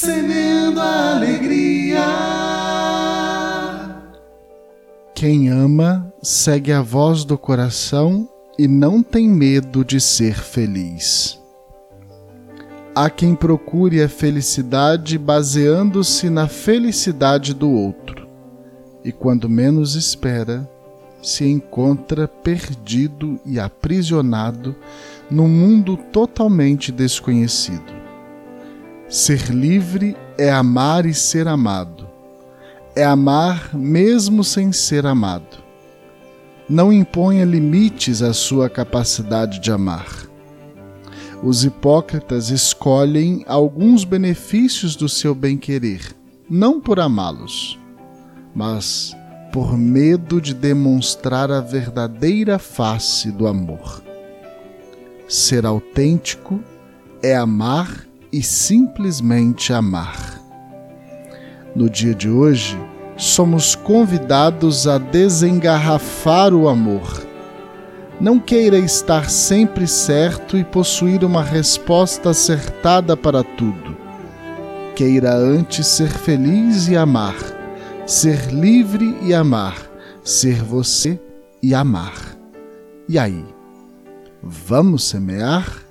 semeando a alegria. Quem ama segue a voz do coração e não tem medo de ser feliz. Há quem procure a felicidade baseando-se na felicidade do outro, e quando menos espera, se encontra perdido e aprisionado num mundo totalmente desconhecido. Ser livre é amar e ser amado. É amar mesmo sem ser amado. Não imponha limites à sua capacidade de amar os hipócritas escolhem alguns benefícios do seu bem-querer, não por amá-los, mas por medo de demonstrar a verdadeira face do amor. Ser autêntico é amar e simplesmente amar. No dia de hoje, somos convidados a desengarrafar o amor não queira estar sempre certo e possuir uma resposta acertada para tudo. Queira antes ser feliz e amar, ser livre e amar, ser você e amar. E aí? Vamos semear?